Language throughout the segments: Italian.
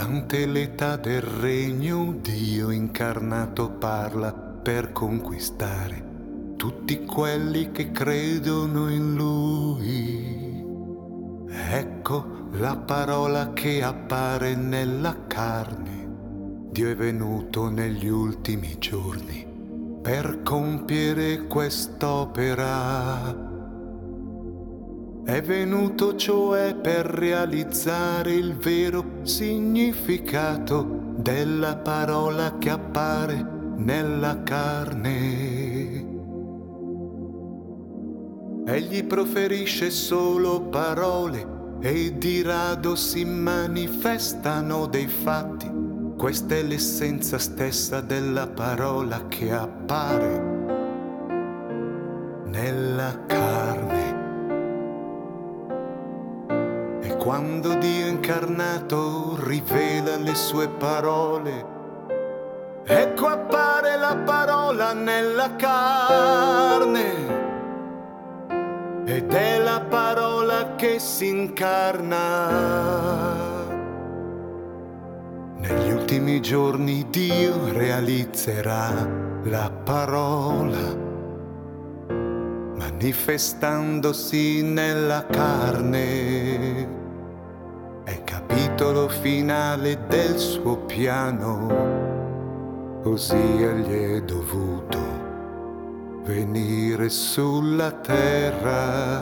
Durante l'età del regno Dio incarnato parla per conquistare tutti quelli che credono in Lui. Ecco la parola che appare nella carne. Dio è venuto negli ultimi giorni per compiere quest'opera. È venuto cioè per realizzare il vero significato della parola che appare nella carne. Egli proferisce solo parole e di rado si manifestano dei fatti. Questa è l'essenza stessa della parola che appare nella carne. Quando Dio incarnato rivela le sue parole, ecco appare la parola nella carne. Ed è la parola che si incarna. Negli ultimi giorni Dio realizzerà la parola, manifestandosi nella carne. Capitolo finale del suo piano, così gli è dovuto venire sulla terra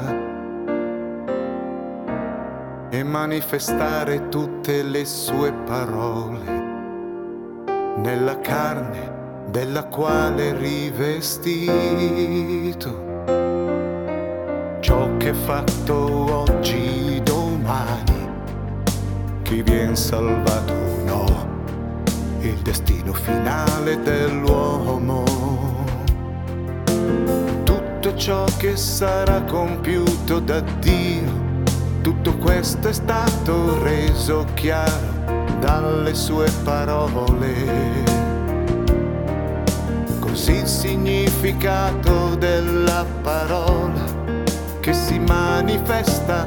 e manifestare tutte le sue parole nella carne della quale è rivestito. Ciò che fatto oggi, chi vien salvato no, il destino finale dell'uomo. Tutto ciò che sarà compiuto da Dio tutto questo è stato reso chiaro dalle sue parole. Così il significato della parola che si manifesta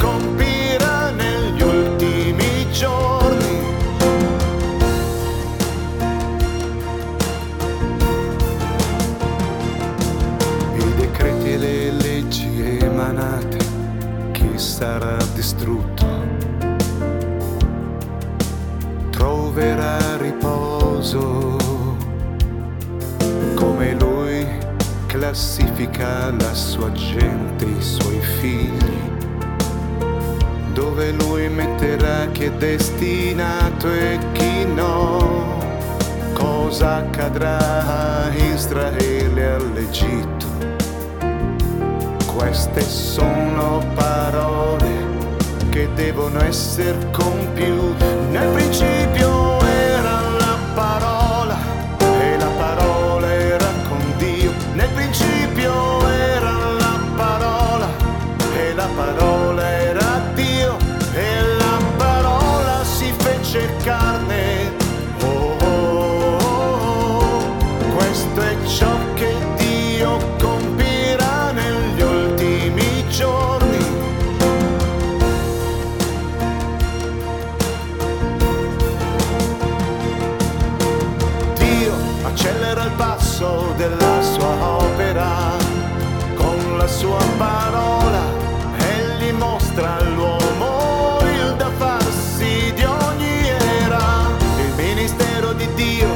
troverà riposo come lui classifica la sua gente, i suoi figli, dove lui metterà chi è destinato e chi no, cosa accadrà a Israele e all'Egitto queste sono parole che devono essere compiute. sua parola egli mostra all'uomo il da farsi di ogni era. Il ministero di Dio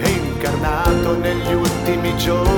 è incarnato negli ultimi giorni.